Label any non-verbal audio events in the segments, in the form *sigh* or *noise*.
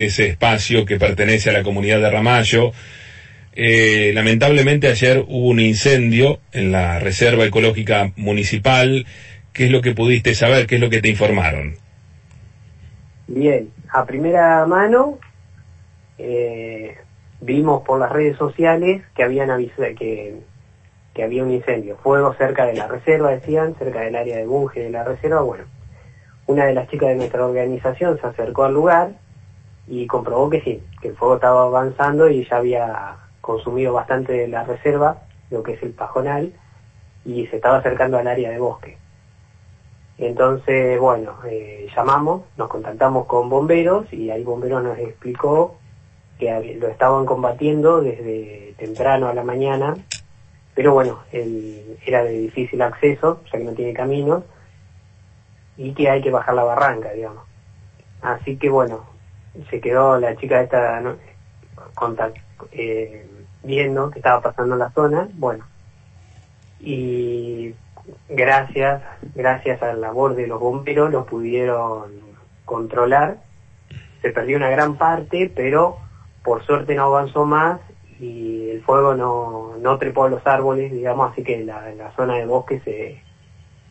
ese espacio que pertenece a la comunidad de Ramallo. Eh, lamentablemente ayer hubo un incendio en la Reserva Ecológica Municipal. ¿Qué es lo que pudiste saber? ¿Qué es lo que te informaron? Bien, a primera mano eh, vimos por las redes sociales que habían que, que había un incendio, fuego cerca de la reserva, decían, cerca del área de Bunge de la reserva. Bueno, una de las chicas de nuestra organización se acercó al lugar y comprobó que sí, que el fuego estaba avanzando y ya había consumido bastante de la reserva, lo que es el pajonal, y se estaba acercando al área de bosque. Entonces, bueno, eh, llamamos, nos contactamos con bomberos y ahí bomberos nos explicó que lo estaban combatiendo desde temprano a la mañana, pero bueno, era de difícil acceso, ya que no tiene camino, y que hay que bajar la barranca, digamos. Así que bueno, se quedó la chica esta ¿no? eh, viendo qué estaba pasando en la zona, bueno, y gracias, gracias a la labor de los bomberos lo pudieron controlar, se perdió una gran parte, pero por suerte no avanzó más y el fuego no, no trepó a los árboles, digamos, así que la, la zona de bosque se,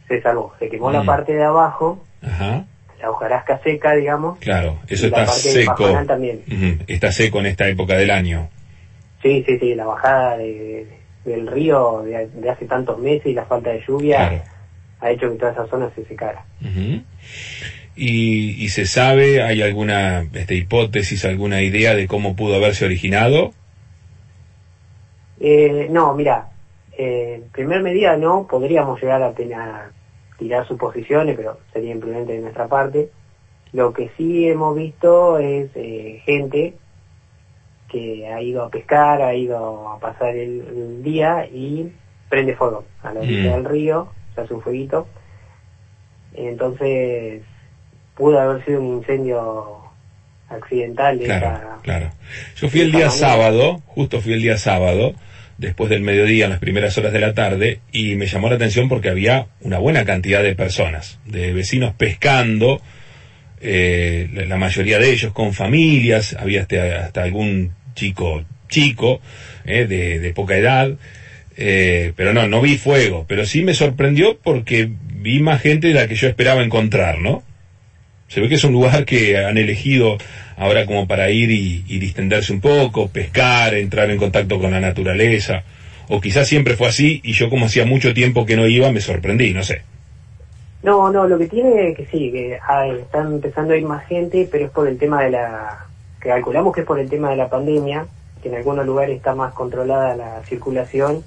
se salvó, se quemó la mm. parte de abajo, Ajá la hojarasca seca, digamos. Claro, eso está seco. También. Está seco en esta época del año. Sí, sí, sí, la bajada del río de, hace tantos meses y la falta de lluvia ha hecho que toda esa zona se secara. ¿Y, ¿Y, se sabe, hay alguna este, hipótesis, alguna idea de cómo pudo haberse originado? Eh, no, mira, eh, en primer medida no, podríamos llegar a tener tirar suposiciones, pero sería imprudente de nuestra parte. Lo que sí hemos visto es eh, gente que ha ido a pescar, ha ido a pasar el, día y prende fuego a la orilla mm. del río, se hace un fueguito. Entonces, pudo haber sido un incendio accidental. claro, claro. Yo fui el día sábado, justo fui el día sábado, después del mediodía, en las primeras horas de la tarde, y me llamó la atención porque había una buena cantidad de personas, de vecinos pescando, eh, la mayoría de ellos con familias, había hasta, hasta algún chico chico, eh, de, poca edad, eh, pero no, no vi fuego, pero sí me sorprendió porque vi más gente de la que yo esperaba encontrar, ¿no? Se ve que es un lugar que han elegido ahora como para ir y, distenderse un poco, pescar, entrar en contacto con la naturaleza. O quizás siempre fue así y yo como hacía mucho tiempo que no iba me sorprendí, no sé. No, no, lo que tiene es que sí, que están empezando a ir más gente, pero es por el tema de la, que calculamos que es por el tema de la pandemia, que en algunos lugares está más controlada la circulación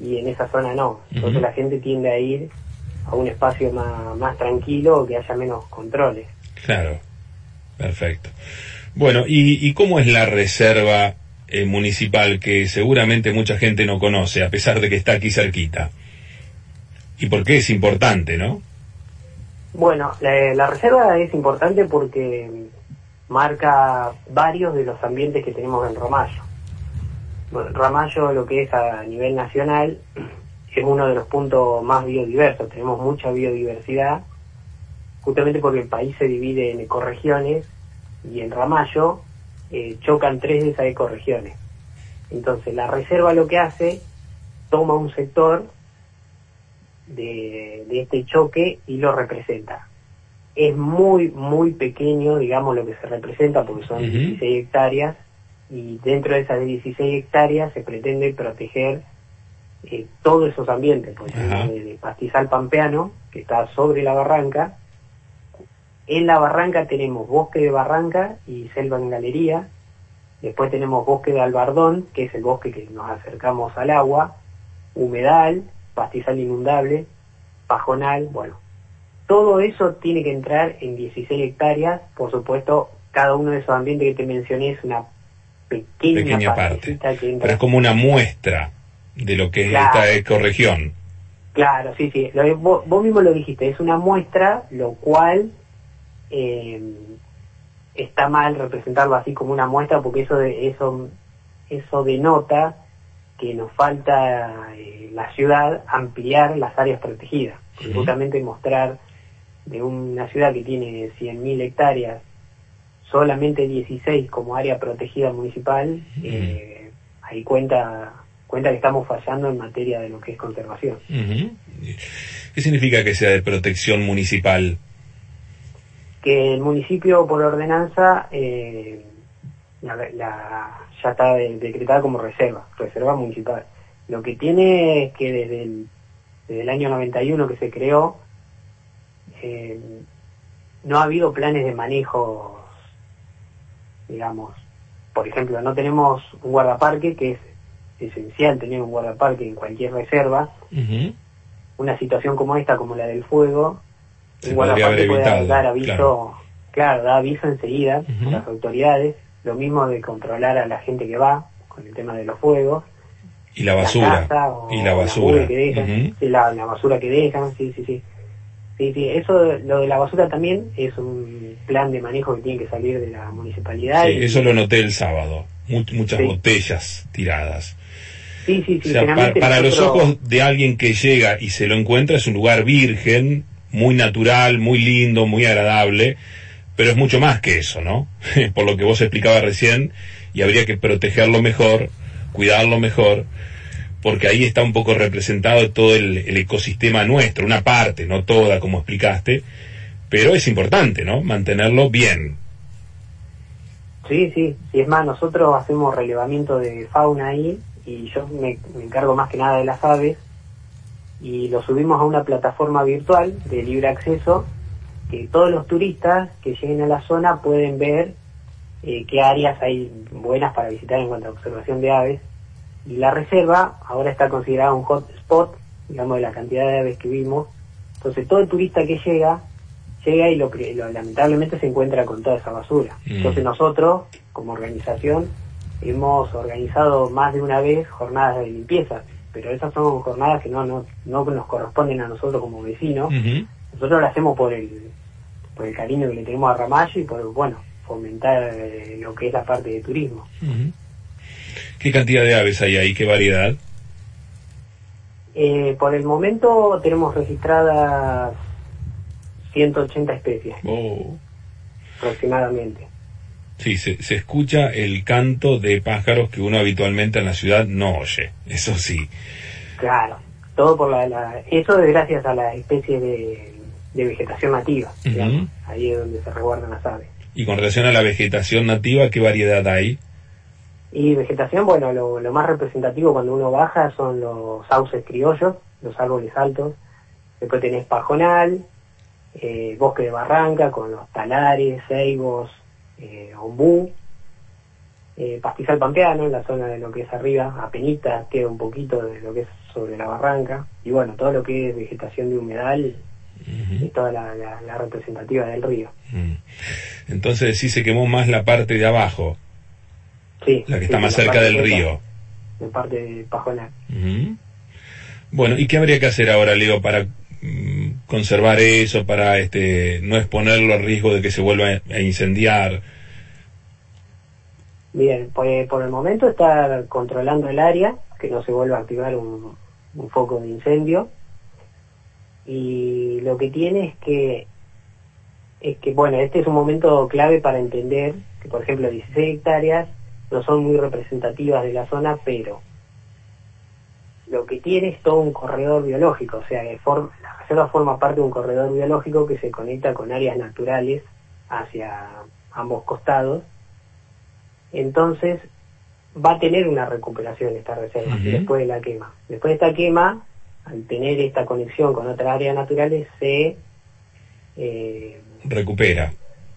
y en esa zona no. Entonces la gente tiende a ir a un espacio más, más tranquilo, que haya menos controles. Claro. Perfecto. Bueno, ¿y, cómo es la reserva eh, municipal que seguramente mucha gente no conoce, a pesar de que está aquí cerquita? ¿Y por qué es importante, no? Bueno, la, reserva es importante porque marca varios de los ambientes que tenemos en Ramallo. Bueno, lo que es a nivel nacional, es uno de los puntos más biodiversos. Tenemos mucha biodiversidad justamente porque el país se divide en ecorregiones y en Ramallo eh, chocan tres de esas ecorregiones. Entonces la reserva lo que hace, toma un sector de, este choque y lo representa. Es muy, muy pequeño, digamos, lo que se representa porque son 16 hectáreas y dentro de esas 16 hectáreas se pretende proteger eh, todos esos ambientes, por ejemplo, de pastizal pampeano, que está sobre la barranca, en la barranca tenemos bosque de barranca y selva en galería. Después tenemos bosque de albardón, que es el bosque que nos acercamos al agua. Humedal, pastizal inundable, pajonal, bueno. Todo eso tiene que entrar en 16 hectáreas. Por supuesto, cada uno de esos ambientes que te mencioné es una pequeña, parte. Pero es como una muestra de lo que es esta ecorregión. Claro, sí, sí. vos mismo lo dijiste, es una muestra, lo cual eh, está mal representarlo así como una muestra porque eso de, eso eso denota que nos falta eh, la ciudad ampliar las áreas protegidas justamente mostrar de una ciudad que tiene 100.000 hectáreas solamente 16 como área protegida municipal, eh, ahí cuenta cuenta que estamos fallando en materia de lo que es conservación. ¿Qué significa que sea de protección municipal? Que el municipio por ordenanza eh, la, ya está decretada como reserva, reserva municipal. Lo que tiene es que desde el, desde el año 91 que se creó, eh, no ha habido planes de manejo, digamos. Por ejemplo, no tenemos un guardaparque, que es esencial tener un guardaparque en cualquier reserva. Una situación como esta, como la del fuego, un guardaparque puede dar aviso, claro. da aviso enseguida a las autoridades. Lo mismo de controlar a la gente que va con el tema de los fuegos. Y la basura. y la basura. que dejan, la, la basura que dejan, sí, sí, sí. Sí, sí, eso, lo de la basura también es un plan de manejo que tiene que salir de la municipalidad. Sí, eso lo noté el sábado. muchas botellas tiradas. Sí, sí, sí. para, los ojos de alguien que llega y se lo encuentra es un lugar virgen, muy natural, muy lindo, muy agradable, pero es mucho más que eso, ¿no? *laughs* Por lo que vos explicabas recién, y habría que protegerlo mejor, cuidarlo mejor porque ahí está un poco representado todo el, ecosistema nuestro, una parte, no toda, como explicaste, pero es importante, ¿no? Mantenerlo bien. Sí, sí, y es más, nosotros hacemos relevamiento de fauna ahí y yo me, encargo más que nada de las aves y lo subimos a una plataforma virtual de libre acceso que todos los turistas que lleguen a la zona pueden ver eh, qué áreas hay buenas para visitar en cuanto a observación de aves y la reserva ahora está considerada un hotspot, digamos, de la cantidad de aves que vimos. Entonces todo el turista que llega, llega y lo, lamentablemente se encuentra con toda esa basura. Mm. Entonces nosotros, como organización, hemos organizado más de una vez jornadas de limpieza, pero esas son jornadas que no, no, no nos corresponden a nosotros como vecinos. Nosotros las hacemos por el, por el cariño que le tenemos a Ramallo y por, bueno, fomentar eh, lo que es la parte de turismo. ¿Qué cantidad de aves hay ahí? ¿Qué variedad? Eh, por el momento tenemos registradas 180 especies. Oh. Aproximadamente. Sí, se, se, escucha el canto de pájaros que uno habitualmente en la ciudad no oye, eso sí. Claro, todo por la... eso es gracias a la especie de, vegetación nativa, ahí es donde se resguardan las aves. Y con relación a la vegetación nativa, ¿qué variedad hay? Y vegetación, bueno, lo, más representativo cuando uno baja son los sauces criollos, los árboles altos. Después tenés pajonal, eh, bosque de barranca con los talares, ceibos, eh, ombú, eh, pastizal pampeano en la zona de lo que es arriba, apenita queda un poquito de lo que es sobre la barranca. Y bueno, todo lo que es vegetación de humedal y toda la, representativa del río. Mm. Entonces sí se quemó más la parte de abajo. Sí. La que está más cerca del río. En parte de Pajonal. Bueno, ¿y qué habría que hacer ahora, Leo, para conservar eso, para este no exponerlo al riesgo de que se vuelva a incendiar? Bien, pues por el momento está controlando el área, que no se vuelva a activar un, un foco de incendio. Y lo que tiene es que es que, bueno, este es un momento clave para entender que, por ejemplo, 16 hectáreas no son muy representativas de la zona, pero lo que tiene es todo un corredor biológico, o sea, la reserva forma parte de un corredor biológico que se conecta con áreas naturales hacia ambos costados. Entonces, va a tener una recuperación esta reserva después de la quema. Después de esta quema, al tener esta conexión con otras áreas naturales, se... Eh, recupera.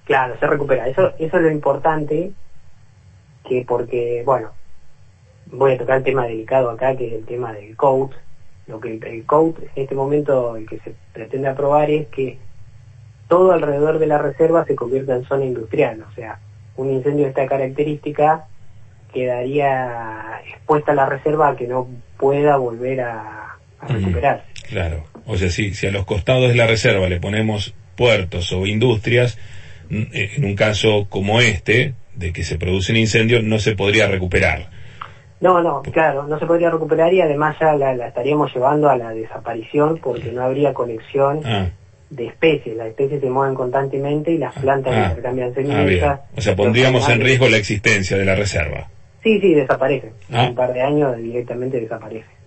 Claro, se recupera. Eso, eso es lo importante que porque, bueno, voy a tocar el tema delicado acá, que es el tema del code. Lo que el, code en este momento el que se pretende aprobar es que todo alrededor de la reserva se convierta en zona industrial, o sea, un incendio de esta característica quedaría expuesta a la reserva a que no pueda volver a, recuperarse. claro, o sea, si, si a los costados de la reserva le ponemos puertos o industrias, en un caso como este, de que se produce un incendio no se podría recuperar. No, no, claro, no se podría recuperar y además ya la, estaríamos llevando a la desaparición porque no habría conexión ah. de especies. Las especies se mueven constantemente y las plantas Ah, intercambian ah, semillas. O sea, pondríamos en riesgo la existencia de la reserva. Sí, sí, desaparecen. Ah. En un par de años directamente desaparecen.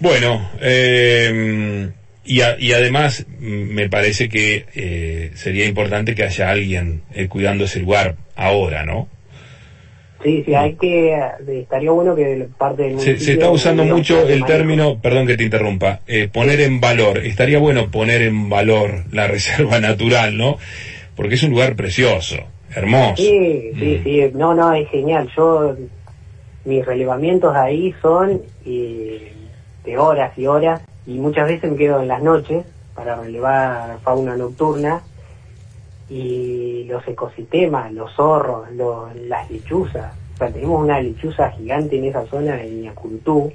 Bueno, eh, y, a- y además mm, me parece que eh, sería importante que haya alguien eh, cuidando ese lugar ahora, ¿no? Sí, sí, hay que... Estaría bueno que parte del Se, se está usando mucho el término, perdón que te interrumpa, eh, poner en valor. Estaría bueno poner en valor la *laughs* reserva natural, ¿no? Porque es un lugar precioso, hermoso. Sí, sí, Mm. sí, no, no, es genial. Yo, mis relevamientos ahí son eh, de horas y horas y muchas veces me quedo en las noches para relevar fauna nocturna y los ecosistemas, los zorros, los- las lechuzas. O sea, tenemos una lechuza gigante en esa zona en Ñacurutú,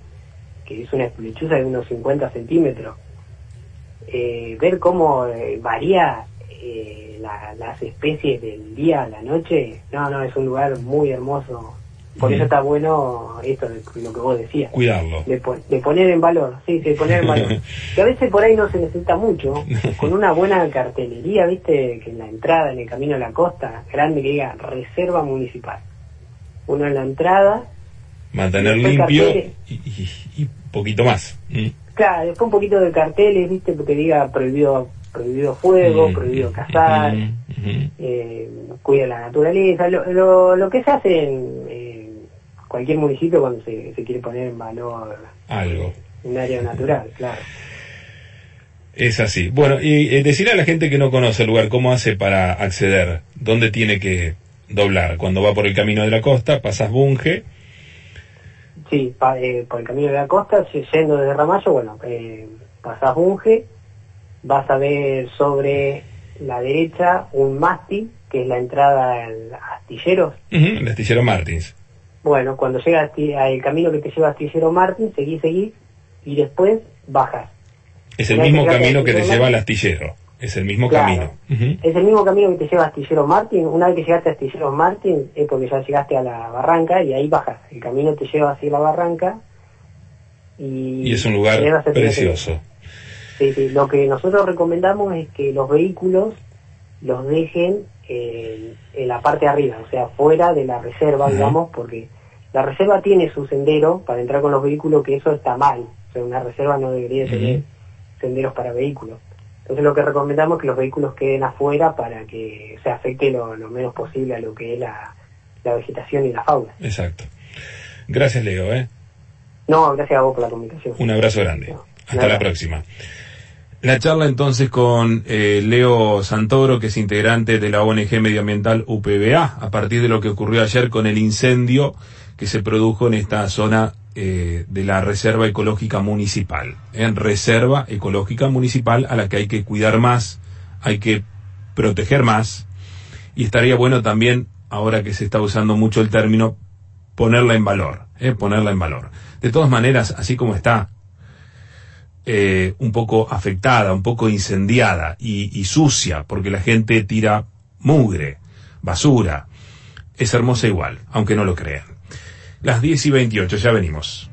que es una lechuza de unos 50 centímetros. Eh, ver cómo eh, varía eh, la- las especies del día a la noche, no, no, es un lugar muy hermoso. Por eso está bueno esto de lo que vos decías. Cuidarlo. De, po- de poner en valor, sí, de poner en valor. *laughs* que a veces por ahí no se necesita mucho, con una buena cartelería, viste, que en la entrada, en el camino a la costa, grande que diga reserva municipal. Uno en la entrada, Mantener limpio carteles. y, y poquito más. Mm. claro, después un poquito de carteles, viste, que diga prohibido prohibido fuego, Mm, prohibido mm, cazar, mm, eh, cuida la naturaleza, lo, lo, lo que se hace en cualquier municipio cuando se, se quiere poner en valor Algo. un área natural, *laughs* claro. Es así. Bueno, y eh, decirle a la gente que no conoce el lugar cómo hace para acceder, dónde tiene que doblar. Cuando va por el camino de la costa, pasas Bunge, Sí, pa- eh, por el camino de la costa, yendo desde Ramallo, bueno, eh, pasás Bunge, vas a ver sobre la derecha un mástil, que es la entrada al astilleros. El astillero Martins. Bueno, cuando llegas al camino que te lleva a Astillero Martín, seguís, seguís, y después bajas. Es el mismo camino que te lleva al astillero. Es el mismo Claro. camino. Es el mismo camino que te lleva a Astillero Martín. Una vez que llegaste a Astillero Martín es porque ya llegaste a la barranca y ahí bajas. El camino te lleva hacia la barranca y, Y es un lugar precioso. Sí, sí. Lo que nosotros recomendamos es que los vehículos los dejen en la parte de arriba, o sea, fuera de la reserva, digamos, porque la reserva tiene su sendero para entrar con los vehículos, que eso está mal. O sea, una reserva no debería tener senderos para vehículos. Entonces lo que recomendamos es que los vehículos queden afuera para que se afecte lo, lo menos posible a lo que es la, la vegetación y la fauna. Exacto. Gracias, Leo. ¿eh? No, gracias a vos por la comunicación. Un abrazo grande. No, Hasta nada. la próxima. La charla entonces con eh, Leo Santoro, que es integrante de la ONG medioambiental UPBA, a partir de lo que ocurrió ayer con el incendio que se produjo en esta zona eh, de la Reserva Ecológica Municipal. En Reserva Ecológica Municipal a la que hay que cuidar más, hay que proteger más, y estaría bueno también, ahora que se está usando mucho el término, ponerla en valor, ¿eh? ponerla en valor. De todas maneras, así como está, eh, un poco afectada, un poco incendiada y, y sucia, porque la gente tira mugre, basura, es hermosa igual, aunque no lo crean. Las 10 y 28, ya venimos.